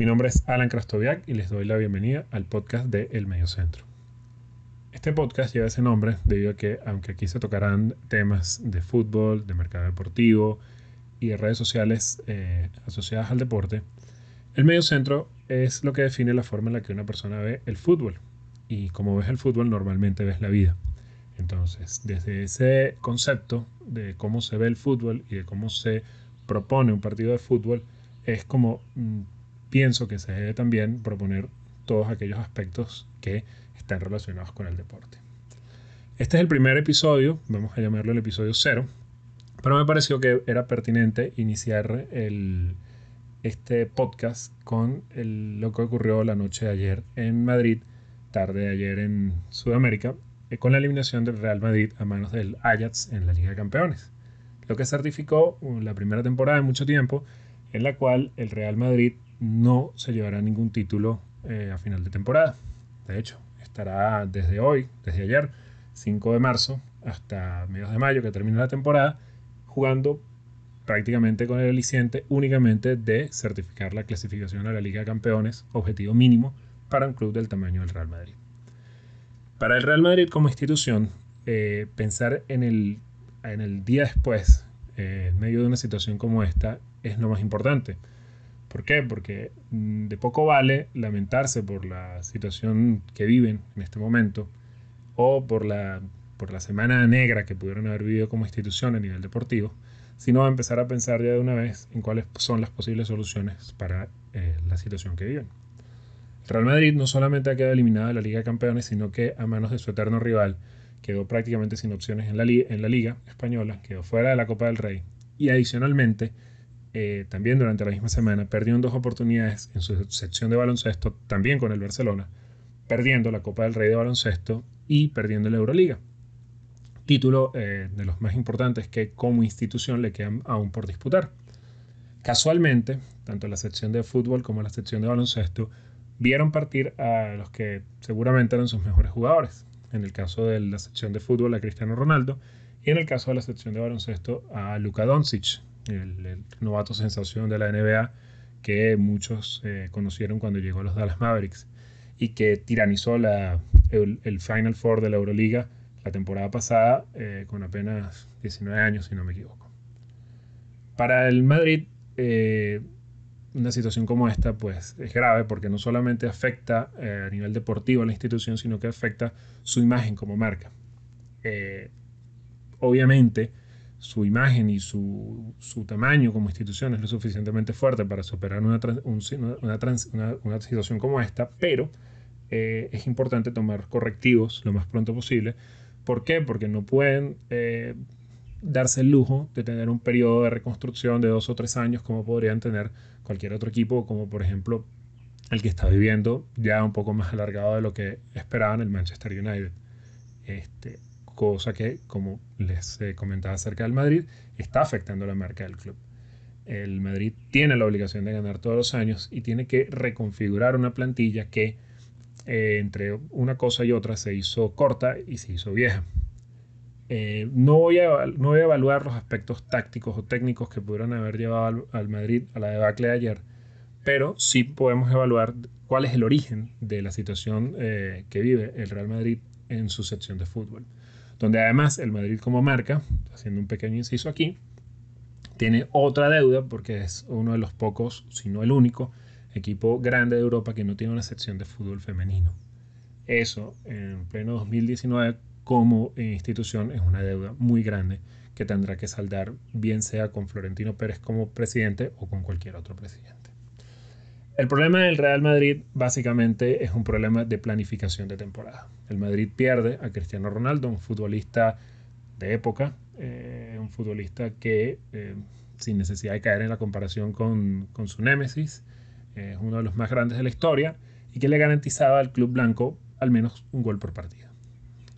Mi nombre es Alan Krastoviak y les doy la bienvenida al podcast de El Medio Centro. Este podcast lleva ese nombre debido a que, aunque aquí se tocarán temas de fútbol, de mercado deportivo y de redes sociales eh, asociadas al deporte, el medio centro es lo que define la forma en la que una persona ve el fútbol. Y como ves el fútbol, normalmente ves la vida. Entonces, desde ese concepto de cómo se ve el fútbol y de cómo se propone un partido de fútbol, es como mm, pienso que se debe también proponer todos aquellos aspectos que están relacionados con el deporte. Este es el primer episodio, vamos a llamarlo el episodio cero, pero me pareció que era pertinente iniciar el, este podcast con lo que ocurrió la noche de ayer en Madrid, tarde de ayer en Sudamérica, eh, con la eliminación del Real Madrid a manos del Ajax en la Liga de Campeones, lo que certificó uh, la primera temporada de mucho tiempo en la cual el Real Madrid no se llevará ningún título eh, a final de temporada. De hecho, estará desde hoy, desde ayer, 5 de marzo, hasta mediados de mayo, que termina la temporada, jugando prácticamente con el aliciente únicamente de certificar la clasificación a la Liga de Campeones, objetivo mínimo para un club del tamaño del Real Madrid. Para el Real Madrid como institución, eh, pensar en el, día después, eh, en medio de una situación como esta, es lo más importante. ¿Por qué? Porque mm, de poco vale lamentarse por la situación que viven en este momento o por la, por la semana negra que pudieron haber vivido como institución a nivel deportivo, sino empezar a pensar ya de una vez en cuáles son las posibles soluciones para eh, la situación que viven. Real Madrid no solamente ha quedado eliminado de la Liga de Campeones, sino que a manos de su eterno rival quedó prácticamente sin opciones en la, en la Liga Española, quedó fuera de la Copa del Rey y adicionalmente eh, también durante la misma semana perdió en dos oportunidades en su sección de baloncesto, también con el Barcelona, perdiendo la Copa del Rey de baloncesto y perdiendo la Euroliga. Título eh, de los más importantes que como institución le quedan aún por disputar. Casualmente, tanto la sección de fútbol como la sección de baloncesto vieron partir a los que seguramente eran sus mejores jugadores. En el caso de la sección de fútbol a Cristiano Ronaldo y en el caso de la sección de baloncesto a Luka Doncic, el, novato sensación de la NBA que muchos eh, conocieron cuando llegó a los Dallas Mavericks y que tiranizó la, el, Final Four de la Euroliga la temporada pasada eh, con apenas 19 años, si no me equivoco. Para el Madrid, eh, una situación como esta pues es grave porque no solamente afecta a nivel deportivo a la institución, sino que afecta su imagen como marca. Obviamente su imagen y su, su, tamaño como institución es lo suficientemente fuerte para superar una, una, una, situación como esta, pero eh, es importante tomar correctivos lo más pronto posible. ¿Por qué? Porque no pueden darse el lujo de tener un periodo de reconstrucción de dos o tres años como podrían tener cualquier otro equipo, como por ejemplo el que está viviendo ya un poco más alargado de lo que esperaban el Manchester United. Este, cosa que, como les eh, comentaba acerca del Madrid, está afectando la marca del club. El Madrid tiene la obligación de ganar todos los años y tiene que reconfigurar una plantilla que eh, entre una cosa y otra se hizo corta y se hizo vieja. Eh, no, voy a, no voy a evaluar los aspectos tácticos o técnicos que pudieron haber llevado al, Madrid a la debacle de ayer, pero sí podemos evaluar cuál es el origen de la situación que vive el Real Madrid en su sección de fútbol. Donde además el Madrid como marca, haciendo un pequeño inciso aquí, tiene otra deuda porque es uno de los pocos, si no el único, equipo grande de Europa que no tiene una sección de fútbol femenino. Eso en pleno 2019 como institución es una deuda muy grande que tendrá que saldar, bien sea con Florentino Pérez como presidente o con cualquier otro presidente. El problema del Real Madrid básicamente es un problema de planificación de temporada. El Madrid pierde a Cristiano Ronaldo, un futbolista de época, eh, un futbolista que, eh, sin necesidad de caer en la comparación con, su némesis, es uno de los más grandes de la historia y que le garantizaba al club blanco al menos un gol por partido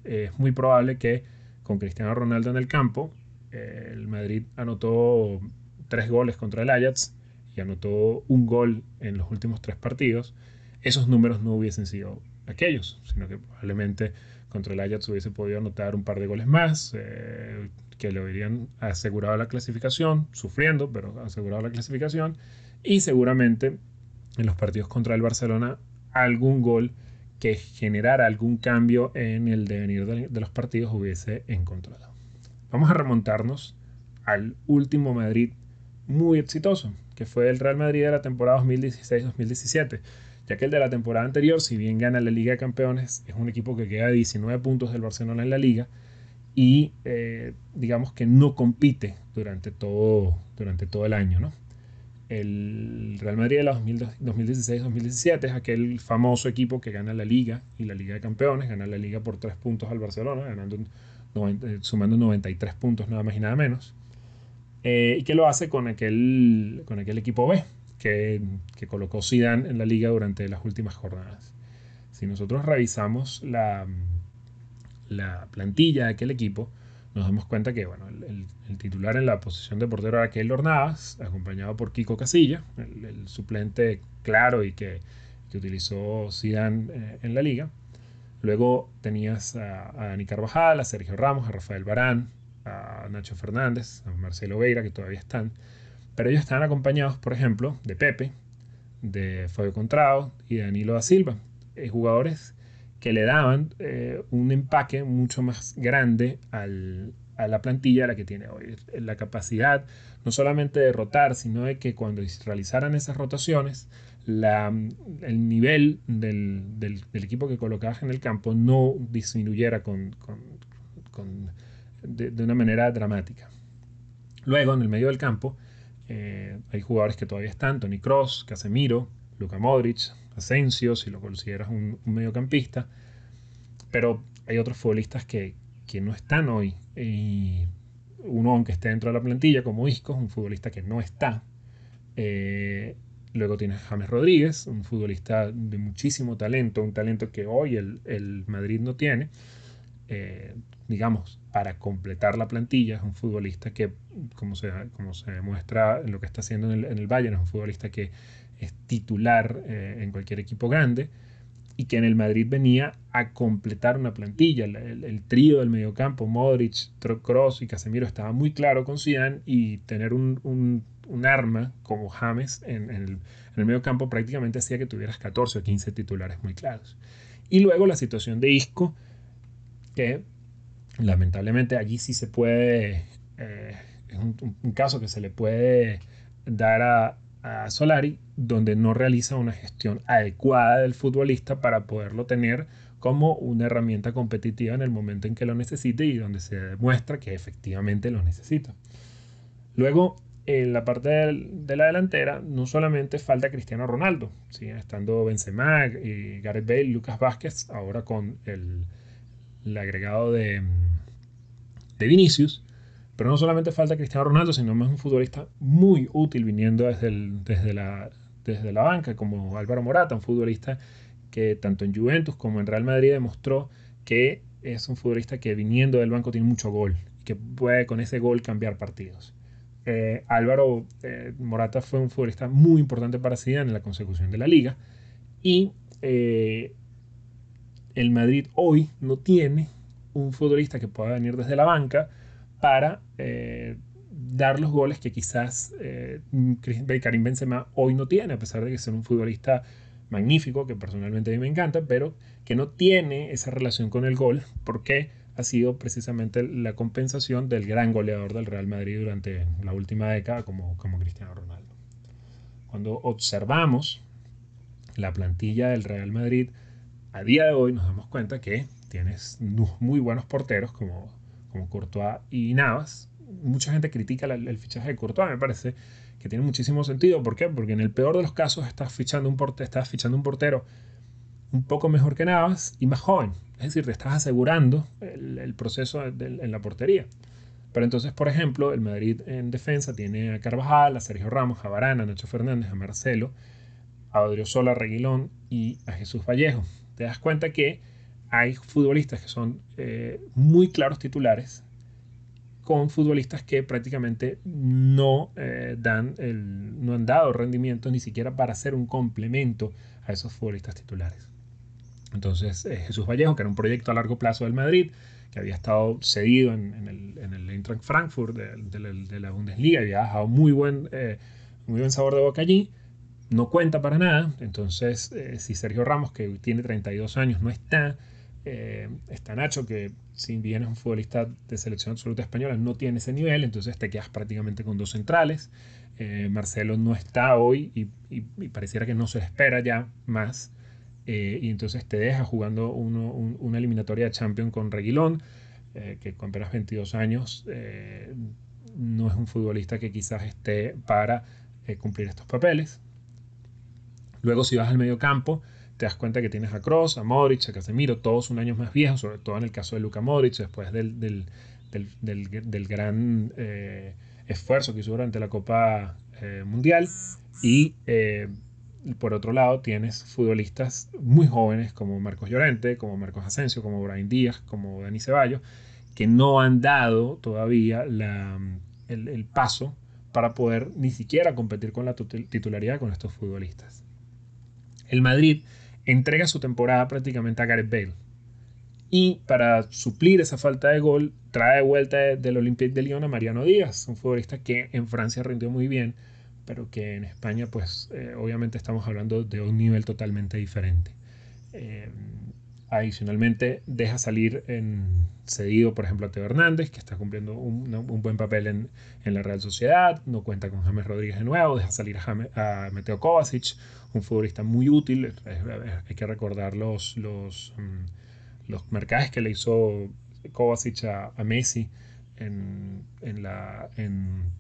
es muy probable que con Cristiano Ronaldo en el campo, eh, el Madrid anotó tres goles contra el Ajax y anotó un gol en los últimos tres partidos, esos números no hubiesen sido aquellos, sino que probablemente contra el Ajax hubiese podido anotar un par de goles más, eh, que le habrían asegurado la clasificación, sufriendo, pero asegurado la clasificación, y seguramente en los partidos contra el Barcelona algún gol que generara algún cambio en el devenir de, los partidos hubiese encontrado. Vamos a remontarnos al último Madrid muy exitoso, que fue el Real Madrid de la temporada 2016-2017, ya que el de la temporada anterior, si bien gana la Liga de Campeones, es un equipo que queda a 19 puntos del Barcelona en la liga y eh, digamos que no compite durante todo, durante todo el año. ¿no? El Real Madrid de la 2016-2017 es aquel famoso equipo que gana la liga y la Liga de Campeones, gana la liga por 3 puntos al Barcelona, ganando, sumando 93 puntos nada más y nada menos. Eh, y que lo hace con aquel, con aquel equipo B que, que colocó Zidane en la liga durante las últimas jornadas. Si nosotros revisamos la, la plantilla de aquel equipo, nos damos cuenta que bueno, el, titular en la posición de portero era Keylor Navas, acompañado por Kiko Casilla, el, suplente claro y que, que utilizó Zidane eh, en la liga. Luego tenías a, a, Dani Carvajal, a Sergio Ramos, a Rafael Barán, a Nacho Fernández, a Marcelo Veira, que todavía están. Pero ellos estaban acompañados, por ejemplo, de Pepe, de Fabio Contrao y de Danilo da Silva, eh, jugadores que le daban eh, un empaque mucho más grande a la plantilla a la que tiene hoy. La capacidad no solamente de rotar, sino de que cuando realizaran esas rotaciones, el nivel del, equipo que colocabas en el campo no disminuyera con, de, una manera dramática. Luego, en el medio del campo, eh, hay jugadores que todavía están, Tony Cross, Casemiro, Luka Modric, Asensio, si lo consideras un, mediocampista, pero hay otros futbolistas que, no están hoy. Y uno, aunque esté dentro de la plantilla, como Isco, un futbolista que no está. Eh, luego tienes James Rodríguez, un futbolista de muchísimo talento, un talento que hoy el, Madrid no tiene. Eh, digamos, para completar la plantilla, es un futbolista que, como se, como se demuestra en lo que está haciendo en el, en el Bayern, es un futbolista que es titular eh, en cualquier equipo grande y que en el Madrid venía a completar una plantilla. El, trío del mediocampo, Modric, Kroos y Casemiro estaba muy claro con Zidane y tener un, un, arma como James en, en, el, en el mediocampo prácticamente hacía que tuvieras 14 o 15 titulares muy claros. Y luego la situación de Isco, que lamentablemente allí sí se puede, eh, es un, caso que se le puede dar a, a Solari, donde no realiza una gestión adecuada del futbolista para poderlo tener como una herramienta competitiva en el momento en que lo necesite y donde se demuestra que efectivamente lo necesita. Luego, en la parte de la delantera, no solamente falta Cristiano Ronaldo, estando Benzema y Gareth Bale, Lucas Vázquez, ahora con el, agregado de, de Vinicius, pero no solamente falta Cristiano Ronaldo, sino más un futbolista muy útil viniendo desde, desde, la, desde la banca, como Álvaro Morata, un futbolista que tanto en Juventus como en Real Madrid demostró que es un futbolista que viniendo del banco tiene mucho gol, que puede con ese gol cambiar partidos. Eh, Álvaro eh, Morata fue un futbolista muy importante para Zidane en la consecución de la liga y eh, el Madrid hoy no tiene un futbolista que pueda venir desde la banca para eh, dar los goles que quizás eh, Karim Benzema hoy no tiene, a pesar de que es un futbolista magnífico, que personalmente a mí me encanta, pero que no tiene esa relación con el gol, porque ha sido precisamente la compensación del gran goleador del Real Madrid durante la última década como, como Cristiano Ronaldo. Cuando observamos la plantilla del Real Madrid, a día de hoy nos damos cuenta que tienes muy buenos porteros como como Courtois y Navas. Mucha gente critica el fichaje de Courtois, me parece que tiene muchísimo sentido. ¿Por qué? Porque en el peor de los casos estás fichando un, portero, estás fichando un portero un poco mejor que Navas y más joven. Es decir, te estás asegurando el, proceso en la portería. Pero entonces, por ejemplo, el Madrid en defensa tiene a Carvajal, a Sergio Ramos, a Varana, a Nacho Fernández, a Marcelo, a Odriozola, a Reguilón y a Jesús Vallejo. Te das cuenta que hay futbolistas que son eh, muy claros titulares con futbolistas que prácticamente no, eh, dan el, no han dado rendimiento ni siquiera para hacer un complemento a esos futbolistas titulares. Entonces eh, Jesús Vallejo, que era un proyecto a largo plazo del Madrid, que había estado cedido en, el, en el Eintracht Frankfurt de, la Bundesliga, había dejado muy buen, muy buen sabor de boca allí, no cuenta para nada. Entonces, eh, si Sergio Ramos, que tiene 32 años, no está, eh, está Nacho, que si bien es un futbolista de selección absoluta española, no tiene ese nivel, entonces te quedas prácticamente con dos centrales. Eh, Marcelo no está hoy y, pareciera que no se espera ya más. y entonces te deja jugando una eliminatoria de Champions con Reguilón, que con apenas 22 años no es un futbolista que quizás esté para cumplir estos papeles. Luego si vas al medio campo, te das cuenta que tienes a Cross, a Modric, a Casemiro, todos un año más viejos, sobre todo en el caso de Luka Modric, después del, del, gran eh, esfuerzo que hizo durante la Copa eh, Mundial. Y eh, por otro lado tienes futbolistas muy jóvenes como Marcos Llorente, como Marcos Asensio, como Brian Díaz, como Dani Ceballos, que no han dado todavía el paso para poder ni siquiera competir con la titularidad con estos futbolistas. El Madrid entrega su temporada prácticamente a Gareth Bale. Y para suplir esa falta de gol, trae de vuelta del Olympique de Lyon a Mariano Díaz, un futbolista que en Francia rindió muy bien, pero que en España, pues eh, obviamente estamos hablando de un nivel totalmente diferente. Eh, Adicionalmente, deja salir en cedido, por ejemplo, a Teo Hernández, que está cumpliendo un, buen papel en, la Real Sociedad, no cuenta con James Rodríguez de nuevo, deja salir a, Meteo Kovacic, un futbolista muy útil, hay que recordar los, los, mm, los mercados que le hizo Kovacic a, Messi en, la, en,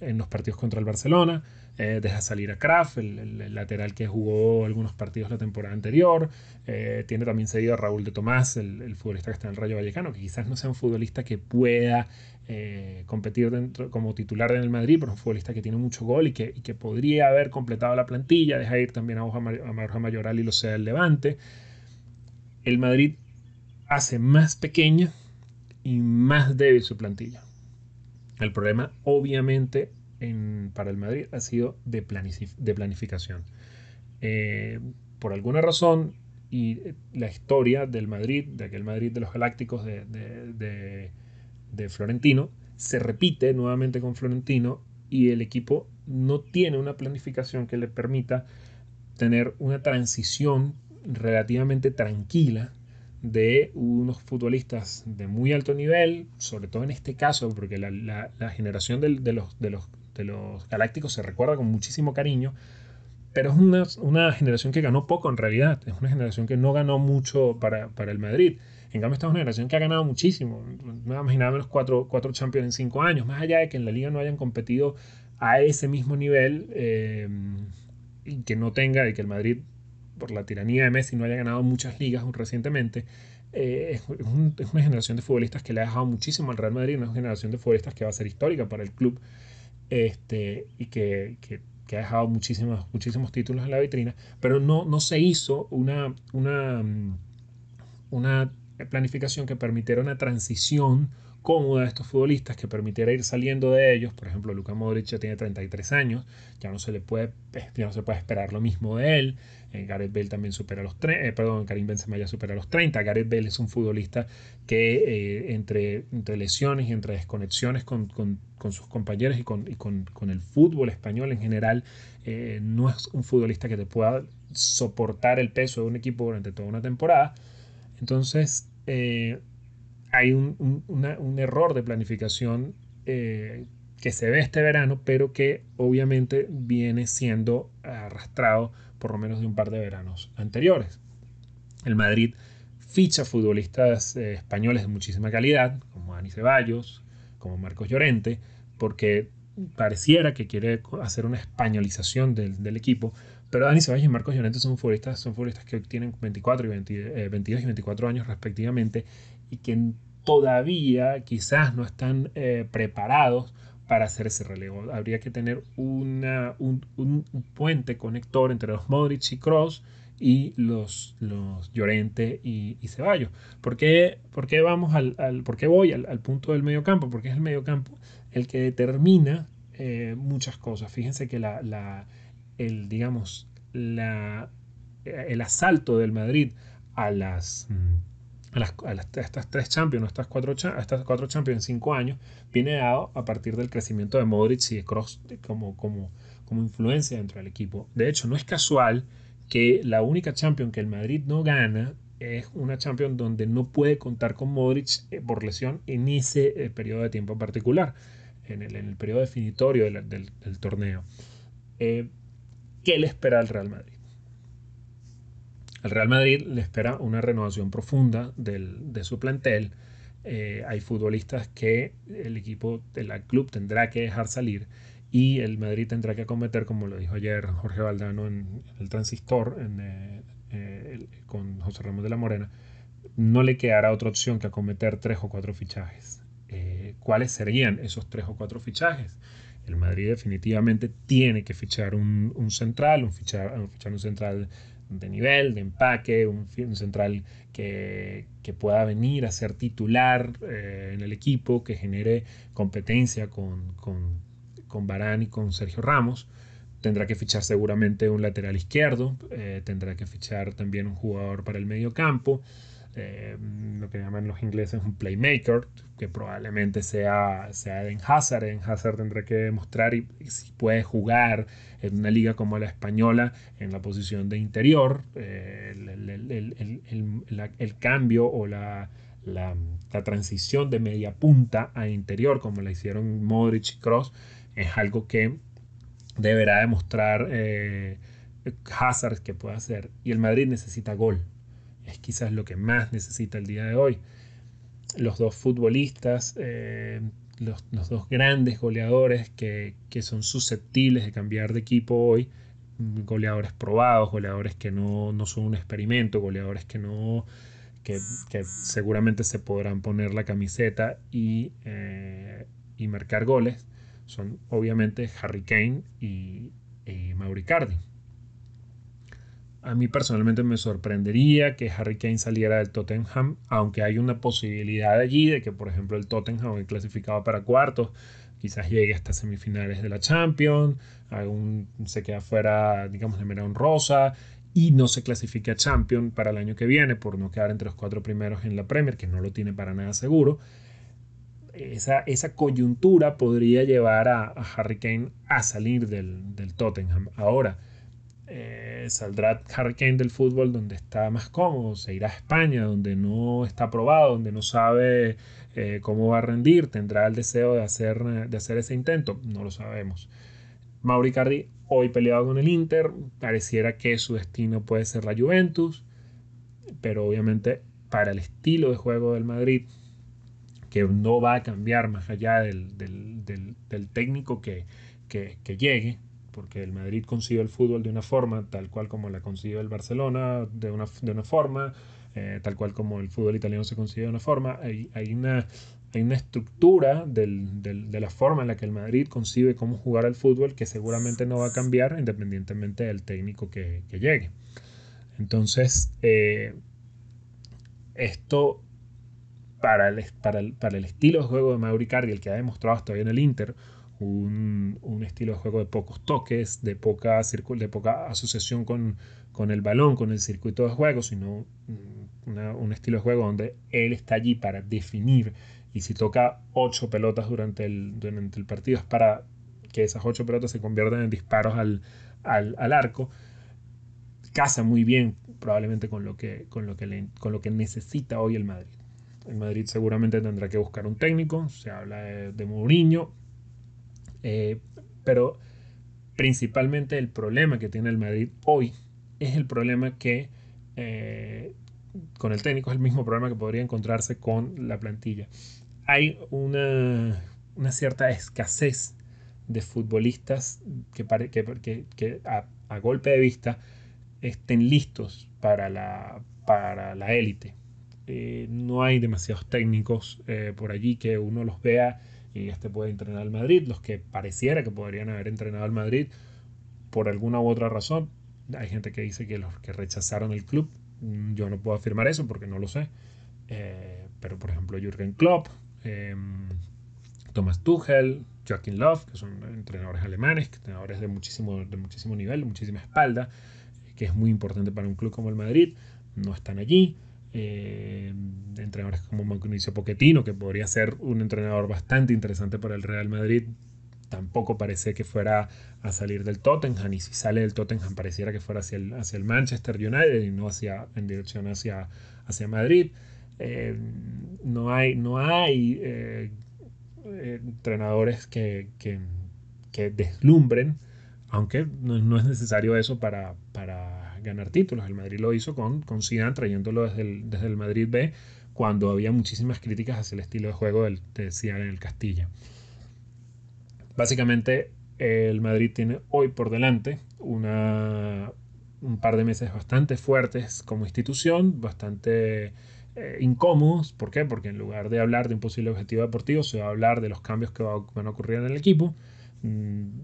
en los partidos contra el Barcelona. Eh, deja salir a Kraft, el, lateral que jugó algunos partidos la temporada anterior. Eh, tiene también seguido a Raúl de Tomás, el, futbolista que está en el Rayo Vallecano, que quizás no sea un futbolista que pueda eh, competir dentro, como titular en el Madrid, pero un futbolista que tiene mucho gol y que, podría haber completado la plantilla. Deja ir también a Borja Mayoral y lo sea el Levante. El Madrid hace más pequeña y más débil su plantilla. El problema, obviamente, para el Madrid ha sido de, de planificación. Eh, por alguna razón, y la historia del Madrid, de aquel Madrid de los Galácticos de, de, Florentino, se repite nuevamente con Florentino y el equipo no tiene una planificación que le permita tener una transición relativamente tranquila de unos futbolistas de muy alto nivel, sobre todo en este caso, porque la, la, generación de, los, de, los, de los Galácticos se recuerda con muchísimo cariño, pero es una, una, generación que ganó poco en realidad, es una generación que no ganó mucho para, para el Madrid. En cambio, esta es una generación que ha ganado muchísimo, no imaginaba menos cuatro, cuatro Champions en cinco años, más allá de que en la liga no hayan competido a ese mismo nivel eh, y que no tenga, y que el Madrid, por la tiranía de Messi, no haya ganado muchas ligas recientemente. Eh, es, es, una generación de futbolistas que le ha dejado muchísimo al Real Madrid, una generación de futbolistas que va a ser histórica para el club este, y que, que, ha dejado muchísimos, muchísimos títulos en la vitrina, pero no, no se hizo una, una, mm, una planificación que permitiera una transición cómoda de estos futbolistas que permitiera ir saliendo de ellos. Por ejemplo, Luka Modric ya tiene 33 años, ya no se le puede, ya no se puede esperar lo mismo de él. Eh, Gareth Bale también supera los 30, eh, perdón, Karim Benzema ya supera los 30. Gareth Bale es un futbolista que eh, entre, entre, lesiones y entre desconexiones con, con, sus compañeros y, con, y con, el fútbol español en general, no es un futbolista que te pueda soportar el peso de un equipo durante toda una temporada. Entonces, hay un, un, error de planificación eh, que se ve este verano, pero que obviamente viene siendo arrastrado por lo menos de un par de veranos anteriores. El Madrid ficha futbolistas eh, españoles de muchísima calidad, como Dani Ceballos, como Marcos Llorente, porque pareciera que quiere hacer una españolización del, del equipo, pero Dani Ceballos y Marcos Llorente son futbolistas, son futbolistas que tienen 24 y 22 y 24 años respectivamente y que todavía quizás no están eh, preparados para hacer ese relevo. Habría que tener una, un, puente conector entre los Modric y Cross y los, los Llorente y, Ceballos. ¿Por qué, vamos al, por qué voy al, punto del medio campo? Porque es el medio campo el que determina eh, muchas cosas. Fíjense que la, la, el, digamos, la, el asalto del Madrid a las... Mm, a, estas tres Champions, estas cuatro, estas cuatro Champions en cinco años, viene dado a partir del crecimiento de Modric y de Kroos como, como, como influencia dentro del equipo. De hecho, no es casual que la única Champions que el Madrid no gana es una Champions donde no puede contar con Modric eh, por lesión en ese eh, periodo de tiempo particular, en el, en el periodo definitorio del, del, torneo. Eh, ¿Qué le espera al Real Madrid? Al Real Madrid le espera una renovación profunda del, de su plantel. hay futbolistas que el equipo, el club tendrá que dejar salir y el Madrid tendrá que acometer, como lo dijo ayer Jorge Valdano en, el transistor en, eh, con José Ramón de la Morena, no le quedará otra opción que acometer tres o cuatro fichajes. Eh, ¿Cuáles serían esos tres o cuatro fichajes? El Madrid definitivamente tiene que fichar un, central, un fichar, un central de nivel, de empaque, un, central que, pueda venir a ser titular eh, en el equipo, que genere competencia con, con con Barán y con Sergio Ramos. Tendrá que fichar seguramente un lateral izquierdo, eh, tendrá que fichar también un jugador para el medio campo, eh, lo que llaman los ingleses un playmaker, que probablemente sea, sea Eden Hazard. Eden Hazard tendrá que demostrar si puede jugar en una liga como la española en la posición de interior. Eh, el, cambio o la, transición de media punta a interior, como la hicieron Modric y Cross, es algo que deberá demostrar eh, Hazard que puede hacer. Y el Madrid necesita gol. Es quizás lo que más necesita el día de hoy. Los dos futbolistas, eh, los, dos grandes goleadores que, son susceptibles de cambiar de equipo hoy, goleadores probados, goleadores que no, son un experimento, goleadores que no que, seguramente se podrán poner la camiseta y, eh, y marcar goles son obviamente Harry Kane y, Mauricardi. A mí personalmente me sorprendería que Harry Kane saliera del Tottenham, aunque hay una posibilidad allí de que, por ejemplo, el Tottenham, clasificado para cuartos, quizás llegue hasta semifinales de la Champions, algún, se queda fuera, digamos, de mera honrosa y no se clasifique a Champions para el año que viene por no quedar entre los cuatro primeros en la Premier, que no lo tiene para nada seguro esa, esa coyuntura podría llevar a, Harry Kane a salir del, del Tottenham. Ahora, eh, saldrá Harry del fútbol donde está más cómodo, se irá a España donde no está probado, donde no sabe eh, cómo va a rendir, tendrá el deseo de hacer, de hacer ese intento, no lo sabemos. Mauri Cardi hoy peleado con el Inter, pareciera que su destino puede ser la Juventus, pero obviamente para el estilo de juego del Madrid que no va a cambiar más allá del, técnico que, llegue, porque el Madrid consigue el fútbol de una forma, tal cual como la consigue el Barcelona, de una, de una forma, eh, tal cual como el fútbol italiano se consigue de una forma. Hay, hay una, hay una estructura de la forma en la que el Madrid concibe cómo jugar al fútbol que seguramente no va a cambiar independientemente del técnico que, llegue. Entonces, eh, esto para el, para para el estilo de juego de Mauricardi, el que ha demostrado hasta hoy en el Inter, un, un, estilo de juego de pocos toques, de poca, de poca asociación con, con el balón, con el circuito de juego, sino un estilo de juego donde él está allí para definir y si toca ocho pelotas durante el, durante el partido es para que esas ocho pelotas se conviertan en disparos al, al, al arco. Casa muy bien probablemente con lo que, con lo que, con lo que necesita hoy el Madrid. El Madrid seguramente tendrá que buscar un técnico, se habla de, Mourinho, eh, pero principalmente el problema que tiene el Madrid hoy es el problema que eh, con el técnico es el mismo problema que podría encontrarse con la plantilla. Hay una, cierta escasez de futbolistas que, que, que a, a, golpe de vista estén listos para la, para la élite. Eh, no hay demasiados técnicos por allí que uno los vea y este puede entrenar al Madrid. Los que pareciera que podrían haber entrenado al Madrid por alguna u otra razón. Hay gente que dice que los que rechazaron el club. Mm, yo no puedo afirmar eso porque no lo sé. Eh, pero por ejemplo Jürgen Klopp, em, Thomas Tuchel, Joachim Löw, que son entrenadores alemanes, entrenadores de muchísimo, de muchísimo nivel, muchísima espalda, que es muy importante para un club como el Madrid, no están allí eh, entrenadores como Mauricio Pochettino, que podría ser un entrenador bastante interesante para el Real Madrid, tampoco parece que fuera a salir del Tottenham y si sale del Tottenham pareciera que fuera hacia el, hacia el Manchester United y no hacia, en dirección hacia, hacia Madrid. Eh, no hay, no hay eh, entrenadores que, que, deslumbren, aunque no, es necesario eso para, para, ganar títulos. El Madrid lo hizo con, con Zidane trayéndolo desde el, desde el Madrid B cuando había muchísimas críticas hacia el estilo de juego del, de Zidane en el Castilla. Básicamente, el Madrid tiene hoy por delante una, un par de meses bastante fuertes como institución, bastante eh, incómodos. ¿Por qué? Porque en lugar de hablar de un posible objetivo deportivo, se va a hablar de los cambios que van a ocurrir en el equipo. Mm,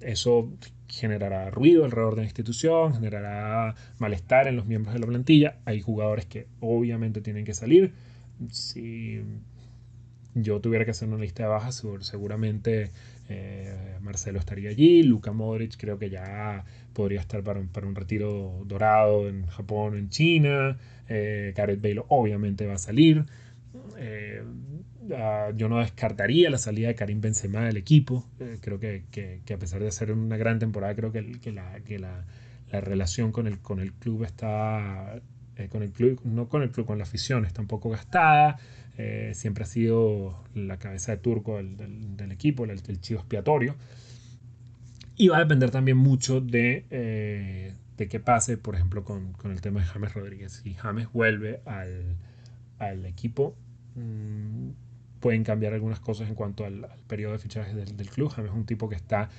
eso generará ruido alrededor de la institución, generará malestar en los miembros de la plantilla. Hay jugadores que obviamente tienen que salir. Si yo tuviera que hacer una lista de bajas, seguramente eh, Marcelo estaría allí, Luka Modric creo que ya podría estar para, un retiro dorado en Japón o en China, eh, Gareth Bale obviamente va a salir. Eh, ah, yo no descartaría la salida de Karim Benzema del equipo. Eh, creo que, a pesar de hacer una gran temporada, creo que, la, relación con el, con el club está, con el club, no con el club, con la afición está un poco gastada. Eh, siempre ha sido la cabeza de turco del, equipo, el, chivo expiatorio. Y va a depender también mucho de, eh, de qué pase, por ejemplo, con, el tema de James Rodríguez. Si James vuelve al, equipo, mm, pueden cambiar algunas cosas en cuanto al, periodo de fichajes del, club. James es un tipo que está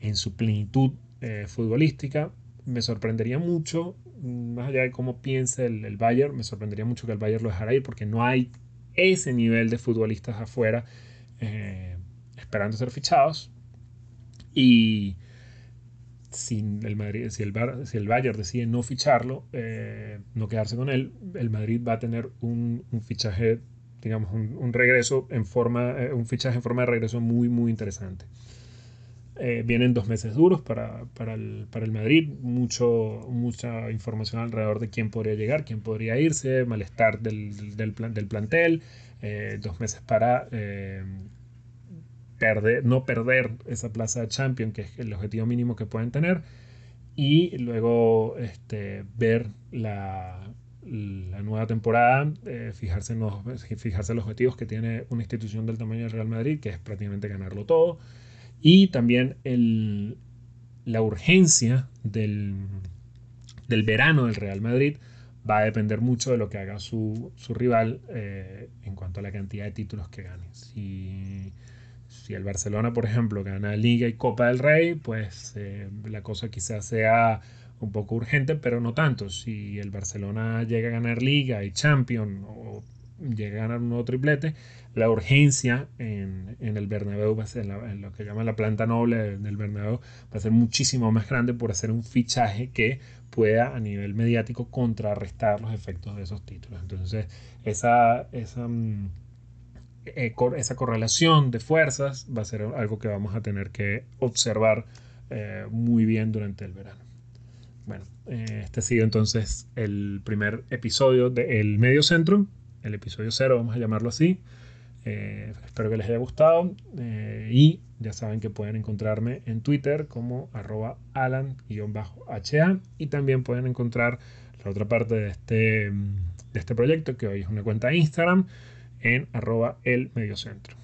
en su plenitud eh, futbolística. Me sorprendería mucho, más allá de cómo piense el, el Bayern, me sorprendería mucho que el Bayern lo dejara ir porque no hay ese nivel de futbolistas afuera eh, esperando ser fichados. Y si el, Madrid, si el Bayern decide no ficharlo, eh, no quedarse con él, el Madrid va a tener un, fichaje, digamos, un, regreso en forma, eh, un fichaje en forma de regreso muy, muy interesante. vienen dos meses duros para, el, Madrid, mucho, mucha información alrededor de quién podría llegar, quién podría irse, malestar del, del, del plantel, eh, dos meses para eh, perder, no perder esa plaza de champion, que es el objetivo mínimo que pueden tener, y luego este, ver la, la nueva temporada, eh, fijarse, en los, fijarse los objetivos que tiene una institución del tamaño del Real Madrid, que es prácticamente ganarlo todo y también el, la urgencia del, del, verano del Real Madrid va a depender mucho de lo que haga su, su rival eh, en cuanto a la cantidad de títulos que gane. Si, si, el Barcelona, por ejemplo, gana Liga y Copa del Rey, pues eh, la cosa quizás sea un poco urgente, pero no tanto. Si el Barcelona llega a ganar Liga y Champions o llega a ganar un nuevo triplete, la urgencia en, el Bernabéu va a ser, en, lo que llaman la planta noble del Bernabéu, va a ser muchísimo más grande por hacer un fichaje que pueda a nivel mediático contrarrestar los efectos de esos títulos. Entonces, esa, esa, mm, eh, esa correlación de fuerzas va a ser algo que vamos a tener que observar eh, muy bien durante el verano. Bueno, eh, este ha sido entonces el primer episodio del Medio Centro el episodio cero, vamos a llamarlo así. Eh, espero que les haya gustado eh, y ya saben que pueden encontrarme en Twitter como arroba alan-ha y también pueden encontrar la otra parte de este, de este proyecto que hoy es una cuenta de Instagram en arroba el mediocentro.